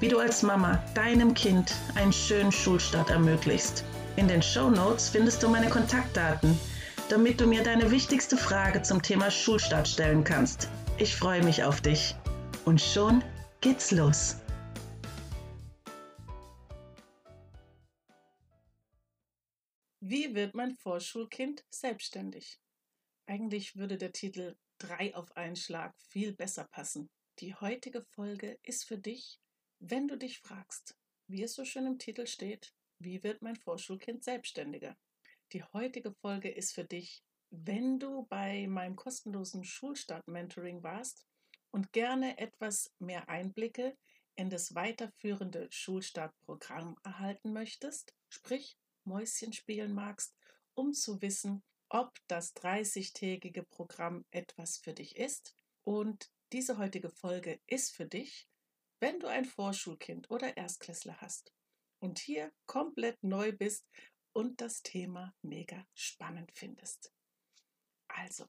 wie du als Mama deinem Kind einen schönen Schulstart ermöglichst. In den Show Notes findest du meine Kontaktdaten, damit du mir deine wichtigste Frage zum Thema Schulstart stellen kannst. Ich freue mich auf dich. Und schon geht's los. Wie wird mein Vorschulkind selbstständig? Eigentlich würde der Titel 3 auf einen Schlag viel besser passen. Die heutige Folge ist für dich, wenn du dich fragst, wie es so schön im Titel steht, wie wird mein Vorschulkind selbstständiger? Die heutige Folge ist für dich, wenn du bei meinem kostenlosen Schulstart-Mentoring warst und gerne etwas mehr Einblicke in das weiterführende Schulstartprogramm erhalten möchtest, sprich Mäuschen spielen magst, um zu wissen, ob das 30-tägige Programm etwas für dich ist. Und diese heutige Folge ist für dich, wenn du ein Vorschulkind oder Erstklässler hast und hier komplett neu bist und das Thema mega spannend findest. Also,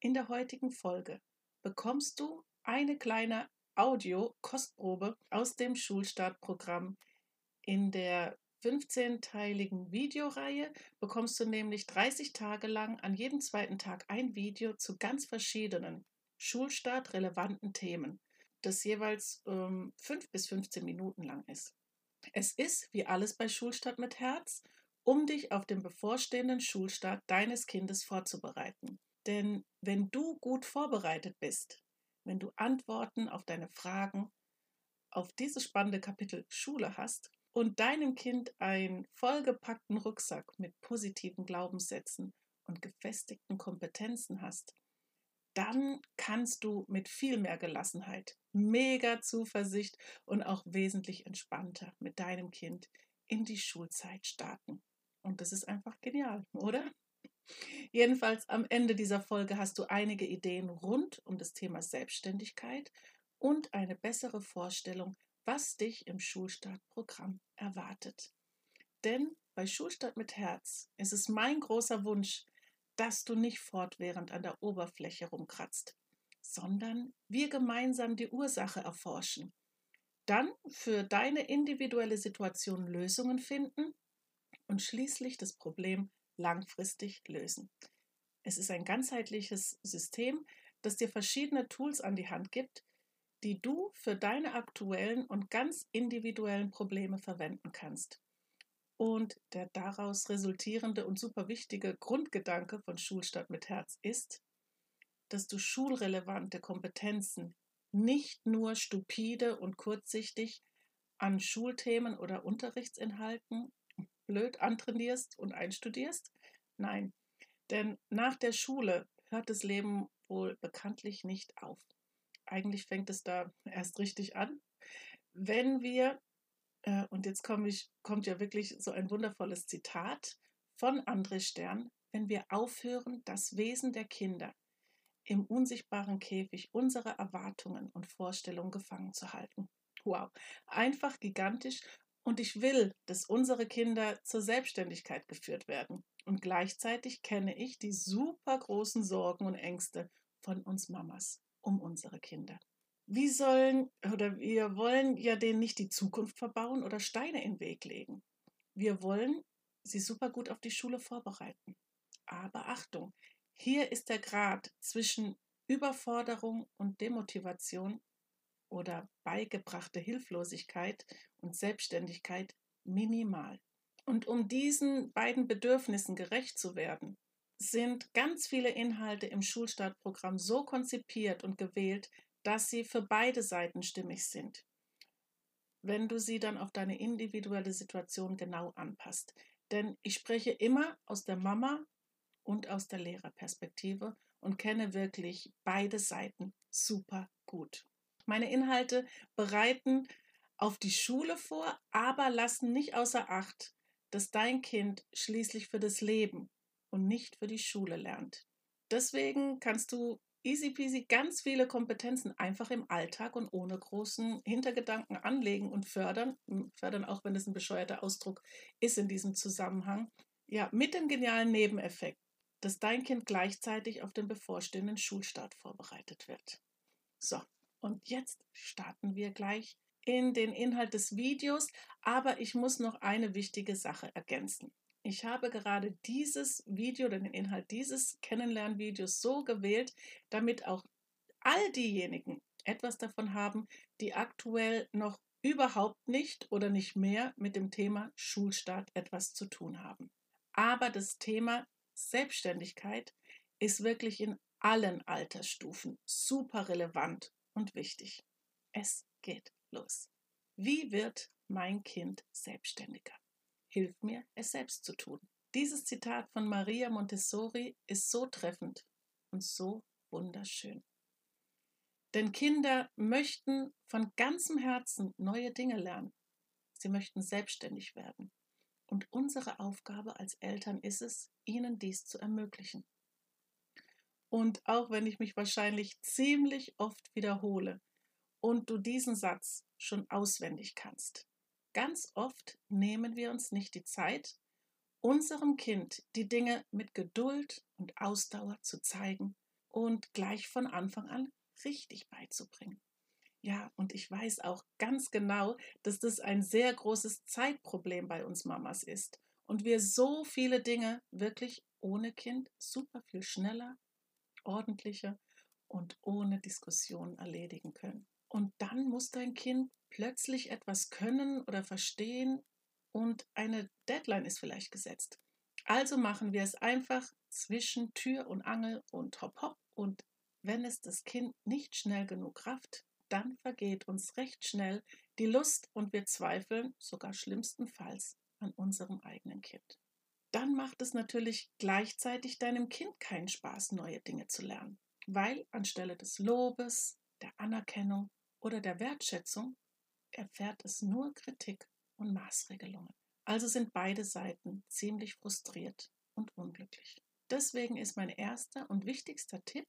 in der heutigen Folge bekommst du eine kleine Audio-Kostprobe aus dem Schulstartprogramm. In der 15-teiligen Videoreihe bekommst du nämlich 30 Tage lang an jedem zweiten Tag ein Video zu ganz verschiedenen Schulstart relevanten Themen das jeweils ähm, 5 bis 15 Minuten lang ist. Es ist, wie alles bei Schulstart mit Herz, um dich auf den bevorstehenden Schulstart deines Kindes vorzubereiten. Denn wenn du gut vorbereitet bist, wenn du Antworten auf deine Fragen, auf dieses spannende Kapitel Schule hast und deinem Kind einen vollgepackten Rucksack mit positiven Glaubenssätzen und gefestigten Kompetenzen hast, dann kannst du mit viel mehr Gelassenheit, mega Zuversicht und auch wesentlich entspannter mit deinem Kind in die Schulzeit starten. Und das ist einfach genial, oder? Jedenfalls am Ende dieser Folge hast du einige Ideen rund um das Thema Selbstständigkeit und eine bessere Vorstellung, was dich im Schulstartprogramm erwartet. Denn bei Schulstart mit Herz ist es mein großer Wunsch, dass du nicht fortwährend an der Oberfläche rumkratzt, sondern wir gemeinsam die Ursache erforschen. Dann für deine individuelle Situation Lösungen finden und schließlich das Problem langfristig lösen. Es ist ein ganzheitliches System, das dir verschiedene Tools an die Hand gibt, die du für deine aktuellen und ganz individuellen Probleme verwenden kannst. Und der daraus resultierende und super wichtige Grundgedanke von Schulstadt mit Herz ist, dass du schulrelevante Kompetenzen nicht nur stupide und kurzsichtig an Schulthemen oder Unterrichtsinhalten blöd antrainierst und einstudierst. Nein, denn nach der Schule hört das Leben wohl bekanntlich nicht auf. Eigentlich fängt es da erst richtig an, wenn wir und jetzt komm ich, kommt ja wirklich so ein wundervolles Zitat von André Stern, wenn wir aufhören, das Wesen der Kinder im unsichtbaren Käfig unserer Erwartungen und Vorstellungen gefangen zu halten. Wow, einfach gigantisch und ich will, dass unsere Kinder zur Selbstständigkeit geführt werden. Und gleichzeitig kenne ich die super großen Sorgen und Ängste von uns Mamas um unsere Kinder. Wie sollen oder wir wollen ja denen nicht die Zukunft verbauen oder Steine in den Weg legen. Wir wollen sie super gut auf die Schule vorbereiten. Aber Achtung, hier ist der Grad zwischen Überforderung und Demotivation oder beigebrachte Hilflosigkeit und Selbstständigkeit minimal. Und um diesen beiden Bedürfnissen gerecht zu werden, sind ganz viele Inhalte im Schulstartprogramm so konzipiert und gewählt, dass sie für beide Seiten stimmig sind, wenn du sie dann auf deine individuelle Situation genau anpasst. Denn ich spreche immer aus der Mama und aus der Lehrerperspektive und kenne wirklich beide Seiten super gut. Meine Inhalte bereiten auf die Schule vor, aber lassen nicht außer Acht, dass dein Kind schließlich für das Leben und nicht für die Schule lernt. Deswegen kannst du easy peasy ganz viele Kompetenzen einfach im Alltag und ohne großen Hintergedanken anlegen und fördern. Fördern, auch wenn es ein bescheuerter Ausdruck ist in diesem Zusammenhang. Ja, mit dem genialen Nebeneffekt, dass dein Kind gleichzeitig auf den bevorstehenden Schulstart vorbereitet wird. So, und jetzt starten wir gleich in den Inhalt des Videos, aber ich muss noch eine wichtige Sache ergänzen. Ich habe gerade dieses Video, den Inhalt dieses Kennenlernvideos so gewählt, damit auch all diejenigen etwas davon haben, die aktuell noch überhaupt nicht oder nicht mehr mit dem Thema Schulstart etwas zu tun haben. Aber das Thema Selbstständigkeit ist wirklich in allen Altersstufen super relevant und wichtig. Es geht los. Wie wird mein Kind selbstständiger? Hilf mir, es selbst zu tun. Dieses Zitat von Maria Montessori ist so treffend und so wunderschön. Denn Kinder möchten von ganzem Herzen neue Dinge lernen. Sie möchten selbstständig werden. Und unsere Aufgabe als Eltern ist es, ihnen dies zu ermöglichen. Und auch wenn ich mich wahrscheinlich ziemlich oft wiederhole und du diesen Satz schon auswendig kannst, ganz oft nehmen wir uns nicht die Zeit, unserem Kind die Dinge mit Geduld und Ausdauer zu zeigen und gleich von Anfang an richtig beizubringen. Ja, und ich weiß auch ganz genau, dass das ein sehr großes Zeitproblem bei uns Mamas ist und wir so viele Dinge wirklich ohne Kind super viel schneller, ordentlicher und ohne Diskussion erledigen können. Und dann muss dein Kind plötzlich etwas können oder verstehen und eine Deadline ist vielleicht gesetzt. Also machen wir es einfach zwischen Tür und Angel und hopp hopp und wenn es das Kind nicht schnell genug rafft, dann vergeht uns recht schnell die Lust und wir zweifeln sogar schlimmstenfalls an unserem eigenen Kind. Dann macht es natürlich gleichzeitig deinem Kind keinen Spaß, neue Dinge zu lernen, weil anstelle des Lobes, der Anerkennung oder der Wertschätzung erfährt es nur Kritik und Maßregelungen. Also sind beide Seiten ziemlich frustriert und unglücklich. Deswegen ist mein erster und wichtigster Tipp,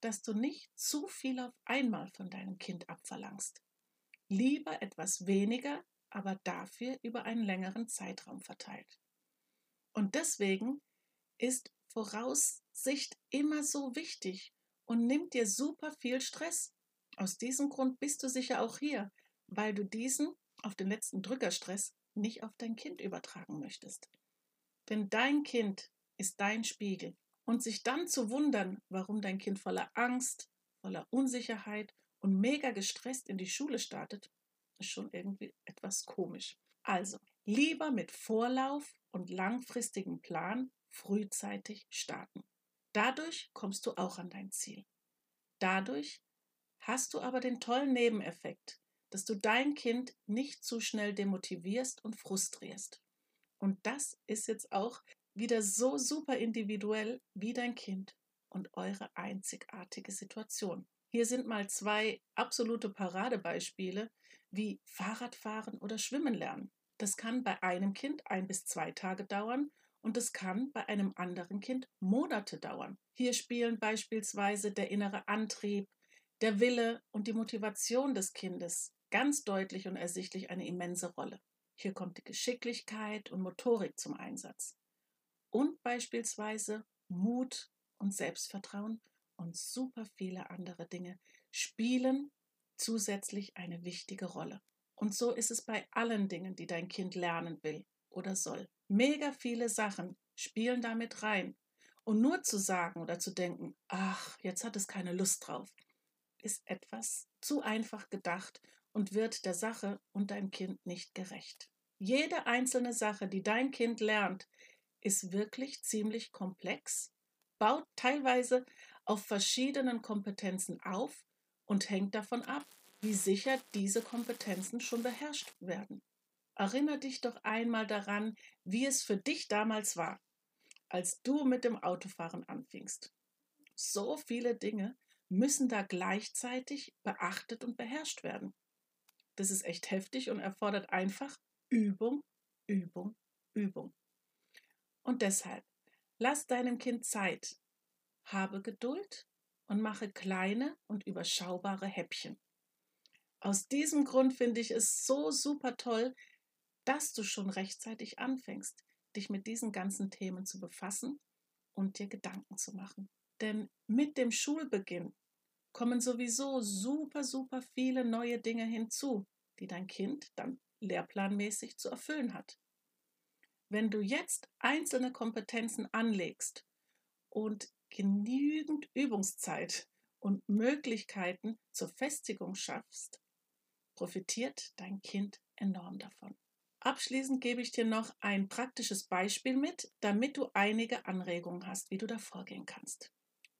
dass du nicht zu viel auf einmal von deinem Kind abverlangst. Lieber etwas weniger, aber dafür über einen längeren Zeitraum verteilt. Und deswegen ist Voraussicht immer so wichtig und nimmt dir super viel Stress. Aus diesem Grund bist du sicher auch hier, weil du diesen auf den letzten Drückerstress nicht auf dein Kind übertragen möchtest. Denn dein Kind ist dein Spiegel. Und sich dann zu wundern, warum dein Kind voller Angst, voller Unsicherheit und mega gestresst in die Schule startet, ist schon irgendwie etwas komisch. Also, lieber mit Vorlauf und langfristigem Plan frühzeitig starten. Dadurch kommst du auch an dein Ziel. Dadurch hast du aber den tollen Nebeneffekt, dass du dein Kind nicht zu schnell demotivierst und frustrierst. Und das ist jetzt auch wieder so super individuell wie dein Kind und eure einzigartige Situation. Hier sind mal zwei absolute Paradebeispiele, wie Fahrradfahren oder Schwimmen lernen. Das kann bei einem Kind ein bis zwei Tage dauern und es kann bei einem anderen Kind Monate dauern. Hier spielen beispielsweise der innere Antrieb, der Wille und die Motivation des Kindes ganz deutlich und ersichtlich eine immense Rolle. Hier kommt die Geschicklichkeit und Motorik zum Einsatz. Und beispielsweise Mut und Selbstvertrauen und super viele andere Dinge spielen zusätzlich eine wichtige Rolle. Und so ist es bei allen Dingen, die dein Kind lernen will oder soll. Mega viele Sachen spielen damit rein. Und nur zu sagen oder zu denken, ach, jetzt hat es keine Lust drauf, ist etwas zu einfach gedacht und wird der Sache und deinem Kind nicht gerecht. Jede einzelne Sache, die dein Kind lernt, ist wirklich ziemlich komplex, baut teilweise auf verschiedenen Kompetenzen auf und hängt davon ab, wie sicher diese Kompetenzen schon beherrscht werden. Erinnere dich doch einmal daran, wie es für dich damals war, als du mit dem Autofahren anfingst. So viele Dinge müssen da gleichzeitig beachtet und beherrscht werden. Das ist echt heftig und erfordert einfach Übung, Übung, Übung. Und deshalb, lass deinem Kind Zeit, habe Geduld und mache kleine und überschaubare Häppchen. Aus diesem Grund finde ich es so super toll, dass du schon rechtzeitig anfängst, dich mit diesen ganzen Themen zu befassen und dir Gedanken zu machen. Denn mit dem Schulbeginn kommen sowieso super, super viele neue Dinge hinzu, die dein Kind dann lehrplanmäßig zu erfüllen hat. Wenn du jetzt einzelne Kompetenzen anlegst und genügend Übungszeit und Möglichkeiten zur Festigung schaffst, profitiert dein Kind enorm davon. Abschließend gebe ich dir noch ein praktisches Beispiel mit, damit du einige Anregungen hast, wie du da vorgehen kannst.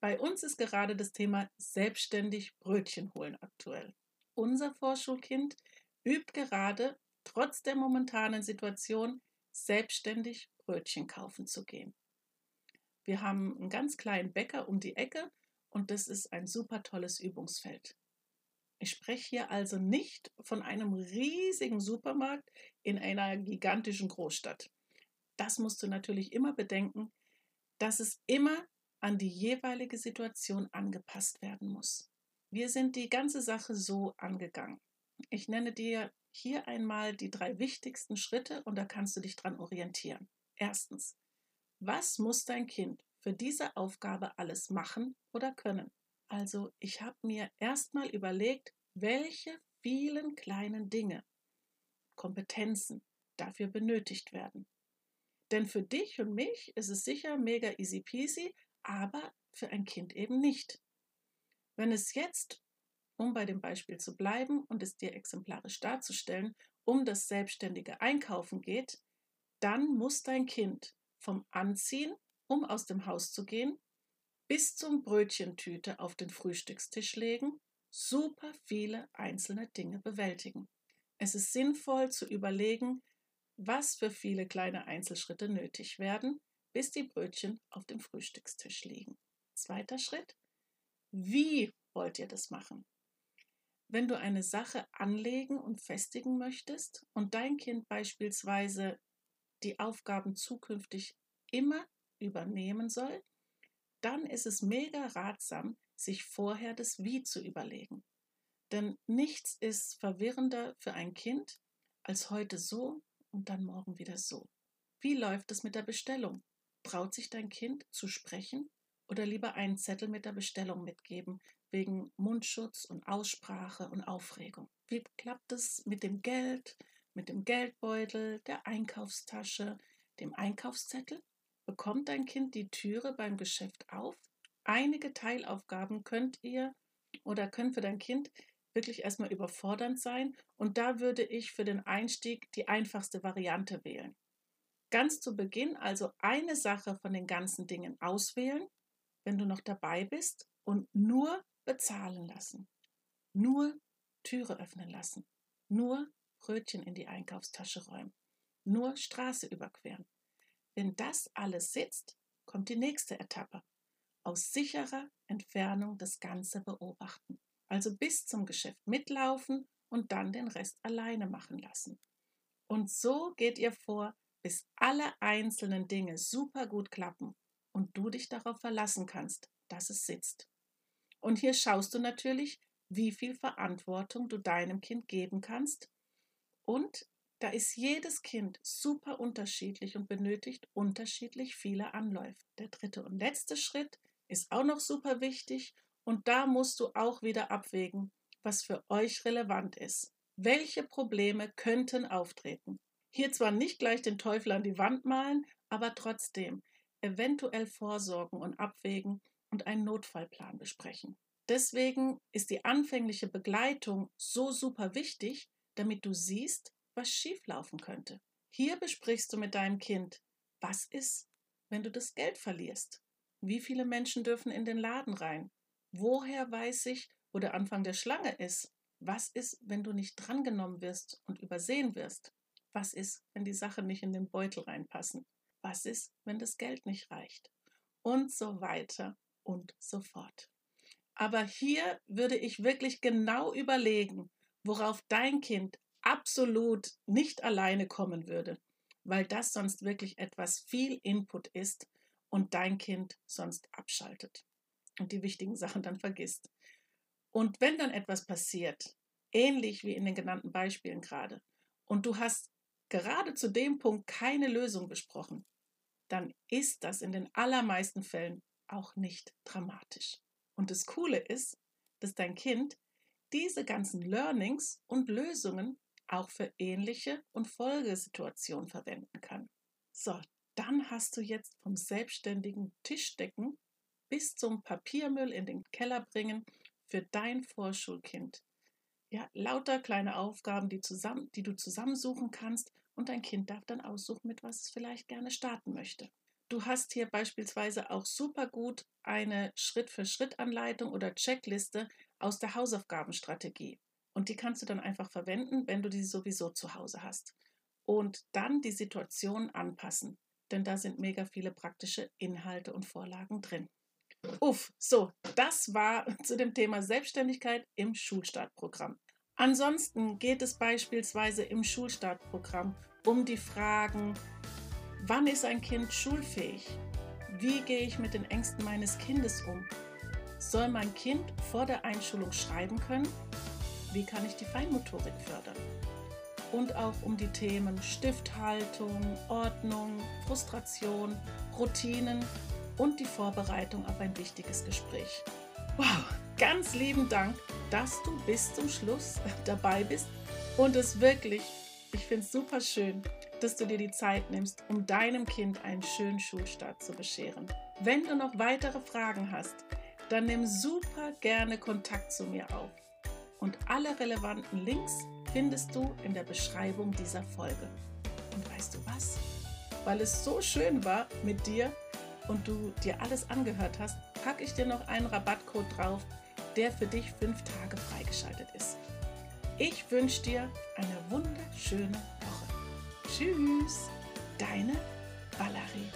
Bei uns ist gerade das Thema selbstständig Brötchen holen aktuell. Unser Vorschulkind übt gerade trotz der momentanen Situation selbstständig Brötchen kaufen zu gehen. Wir haben einen ganz kleinen Bäcker um die Ecke und das ist ein super tolles Übungsfeld. Ich spreche hier also nicht von einem riesigen Supermarkt in einer gigantischen Großstadt. Das musst du natürlich immer bedenken, dass es immer an die jeweilige Situation angepasst werden muss. Wir sind die ganze Sache so angegangen. Ich nenne dir hier einmal die drei wichtigsten Schritte und da kannst du dich dran orientieren. Erstens, was muss dein Kind für diese Aufgabe alles machen oder können? Also, ich habe mir erstmal überlegt, welche vielen kleinen Dinge, Kompetenzen dafür benötigt werden. Denn für dich und mich ist es sicher mega easy peasy, aber für ein Kind eben nicht. Wenn es jetzt, um bei dem Beispiel zu bleiben und es dir exemplarisch darzustellen, um das selbstständige Einkaufen geht, dann muss dein Kind vom Anziehen, um aus dem Haus zu gehen, bis zum Brötchentüte auf den Frühstückstisch legen, super viele einzelne Dinge bewältigen. Es ist sinnvoll zu überlegen, was für viele kleine Einzelschritte nötig werden, bis die Brötchen auf dem Frühstückstisch liegen. Zweiter Schritt. Wie wollt ihr das machen? Wenn du eine Sache anlegen und festigen möchtest und dein Kind beispielsweise die Aufgaben zukünftig immer übernehmen soll, dann ist es mega ratsam, sich vorher das Wie zu überlegen. Denn nichts ist verwirrender für ein Kind als heute so und dann morgen wieder so. Wie läuft es mit der Bestellung? Traut sich dein Kind zu sprechen oder lieber einen Zettel mit der Bestellung mitgeben, wegen Mundschutz und Aussprache und Aufregung? Wie klappt es mit dem Geld, mit dem Geldbeutel, der Einkaufstasche, dem Einkaufszettel? Bekommt dein Kind die Türe beim Geschäft auf? Einige Teilaufgaben könnt ihr oder können für dein Kind wirklich erstmal überfordernd sein und da würde ich für den Einstieg die einfachste Variante wählen ganz zu Beginn also eine Sache von den ganzen Dingen auswählen, wenn du noch dabei bist, und nur bezahlen lassen. Nur Türe öffnen lassen. Nur Brötchen in die Einkaufstasche räumen. Nur Straße überqueren. Wenn das alles sitzt, kommt die nächste Etappe. Aus sicherer Entfernung das Ganze beobachten. Also bis zum Geschäft mitlaufen und dann den Rest alleine machen lassen. Und so geht ihr vor, bis alle einzelnen Dinge super gut klappen und du dich darauf verlassen kannst, dass es sitzt. Und hier schaust du natürlich, wie viel Verantwortung du deinem Kind geben kannst. Und da ist jedes Kind super unterschiedlich und benötigt unterschiedlich viele Anläufe. Der dritte und letzte Schritt ist auch noch super wichtig und da musst du auch wieder abwägen, was für euch relevant ist. Welche Probleme könnten auftreten? Hier zwar nicht gleich den Teufel an die Wand malen, aber trotzdem eventuell vorsorgen und abwägen und einen Notfallplan besprechen. Deswegen ist die anfängliche Begleitung so super wichtig, damit du siehst, was schieflaufen könnte. Hier besprichst du mit deinem Kind, was ist, wenn du das Geld verlierst? Wie viele Menschen dürfen in den Laden rein? Woher weiß ich, wo der Anfang der Schlange ist? Was ist, wenn du nicht drangenommen wirst und übersehen wirst? Was ist, wenn die Sachen nicht in den Beutel reinpassen? Was ist, wenn das Geld nicht reicht? Und so weiter und so fort. Aber hier würde ich wirklich genau überlegen, worauf dein Kind absolut nicht alleine kommen würde. weil das sonst wirklich etwas viel Input ist und dein Kind sonst abschaltet und die wichtigen Sachen dann vergisst. Und wenn dann etwas passiert, ähnlich wie in den genannten Beispielen gerade, und du hast gerade zu dem Punkt keine Lösung besprochen, dann ist das in den allermeisten Fällen auch nicht dramatisch. Und das Coole ist, dass dein Kind diese ganzen Learnings und Lösungen auch für ähnliche und Folgesituationen verwenden kann. So, dann hast du jetzt vom selbstständigen Tischdecken bis zum Papiermüll in den Keller bringen für dein Vorschulkind. Ja, lauter kleine Aufgaben, die, zusammen, die du zusammensuchen kannst und dein Kind darf dann aussuchen, mit was es vielleicht gerne starten möchte. Du hast hier beispielsweise auch super gut eine Schritt-für-Schritt-Anleitung oder Checkliste aus der Hausaufgabenstrategie. Und die kannst du dann einfach verwenden, wenn du die sowieso zu Hause hast. Und dann die Situation anpassen, denn da sind mega viele praktische Inhalte und Vorlagen drin. Uff, so, das war zu dem Thema Selbstständigkeit im Schulstartprogramm. Ansonsten geht es beispielsweise im Schulstartprogramm um die Fragen, wann ist ein Kind schulfähig? Wie gehe ich mit den Ängsten meines Kindes um? Soll mein Kind vor der Einschulung schreiben können? Wie kann ich die Feinmotorik fördern? Und auch um die Themen Stifthaltung, Ordnung, Frustration, Routinen und die Vorbereitung auf ein wichtiges Gespräch. Wow, ganz lieben Dank, dass du bis zum Schluss dabei bist und es wirklich, ich finde es super schön, dass du dir die Zeit nimmst, um deinem Kind einen schönen Schulstart zu bescheren. Wenn du noch weitere Fragen hast, dann nimm super gerne Kontakt zu mir auf. Und alle relevanten Links findest du in der Beschreibung dieser Folge. Und weißt du was? Weil es so schön war mit dir und du dir alles angehört hast, packe ich dir noch einen Rabattcode drauf, der für dich fünf Tage freigeschaltet ist. Ich wünsche dir eine wunderschöne Woche. Tschüss, deine Valerie.